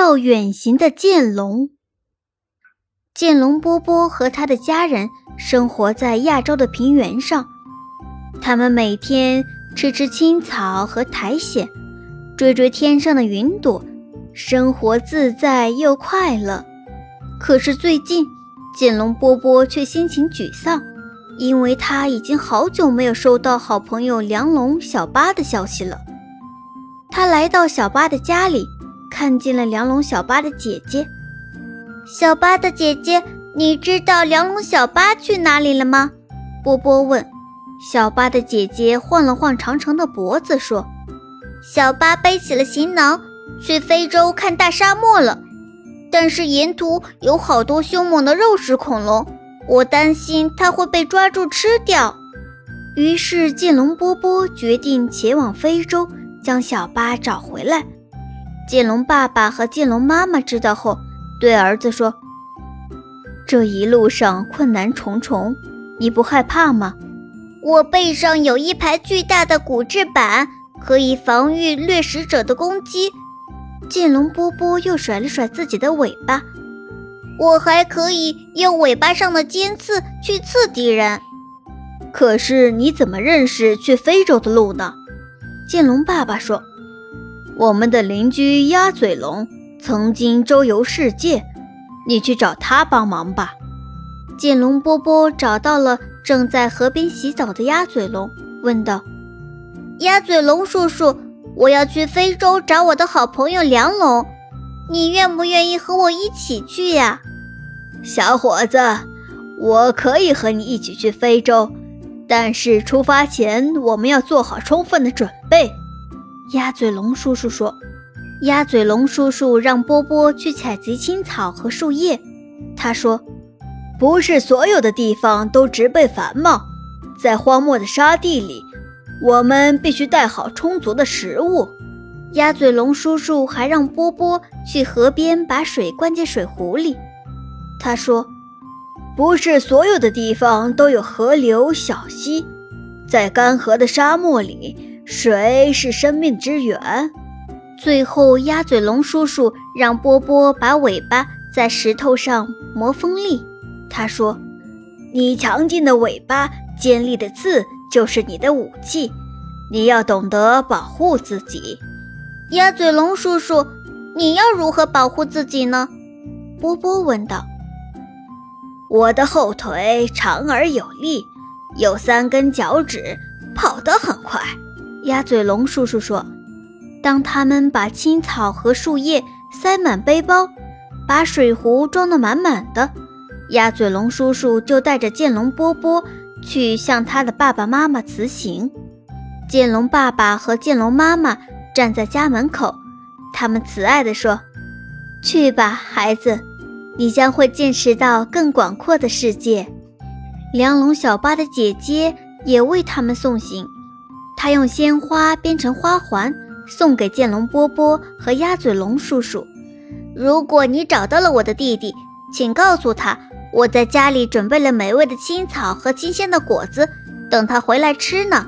要远行的剑龙。剑龙波波和他的家人生活在亚洲的平原上，他们每天吃吃青草和苔藓，追追天上的云朵，生活自在又快乐。可是最近，剑龙波波却心情沮丧，因为他已经好久没有收到好朋友梁龙小八的消息了。他来到小八的家里，看见了梁龙小八的姐姐。小八的姐姐，你知道梁龙小八去哪里了吗？波波问。小八的姐姐晃了晃长长的脖子，说：“小八背起了行囊，去非洲看大沙漠了。但是沿途有好多凶猛的肉食恐龙，我担心它会被抓住吃掉。”于是剑龙波波决定前往非洲，将小八找回来。剑龙爸爸和剑龙妈妈知道后。对儿子说：“这一路上困难重重，你不害怕吗？我背上有一排巨大的骨质板，可以防御掠食者的攻击。”剑龙波波又甩了甩自己的尾巴，我还可以用尾巴上的尖刺去刺敌人。可是你怎么认识去非洲的路呢？剑龙爸爸说：“我们的邻居鸭嘴龙。”曾经周游世界，你去找他帮忙吧。剑龙波波找到了正在河边洗澡的鸭嘴龙，问道：“鸭嘴龙叔叔，我要去非洲找我的好朋友梁龙，你愿不愿意和我一起去呀？”小伙子，我可以和你一起去非洲，但是出发前我们要做好充分的准备。”鸭嘴龙叔叔说。鸭嘴龙叔叔让波波去采集青草和树叶。他说：“不是所有的地方都植被繁茂，在荒漠的沙地里，我们必须带好充足的食物。”鸭嘴龙叔叔还让波波去河边把水灌进水壶里。他说：“不是所有的地方都有河流、小溪，在干涸的沙漠里，水是生命之源。”最后，鸭嘴龙叔叔让波波把尾巴在石头上磨锋利。他说：“你强劲的尾巴、尖利的刺就是你的武器，你要懂得保护自己。”鸭嘴龙叔叔，你要如何保护自己呢？波波问道。“我的后腿长而有力，有三根脚趾，跑得很快。”鸭嘴龙叔叔说。当他们把青草和树叶塞满背包，把水壶装得满满的，鸭嘴龙叔叔就带着剑龙波波去向他的爸爸妈妈辞行。剑龙爸爸和剑龙妈妈站在家门口，他们慈爱地说：“去吧，孩子，你将会见识到更广阔的世界。”梁龙小八的姐姐也为他们送行，他用鲜花编成花环。送给剑龙波波和鸭嘴龙叔叔。如果你找到了我的弟弟，请告诉他，我在家里准备了美味的青草和新鲜的果子，等他回来吃呢。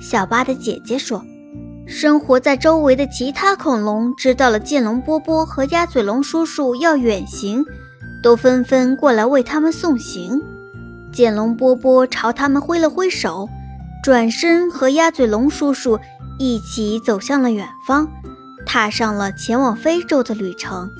小八的姐姐说：“生活在周围的其他恐龙知道了剑龙波波和鸭嘴龙叔叔要远行，都纷纷过来为他们送行。”剑龙波波朝他们挥了挥手，转身和鸭嘴龙叔叔。一起走向了远方，踏上了前往非洲的旅程。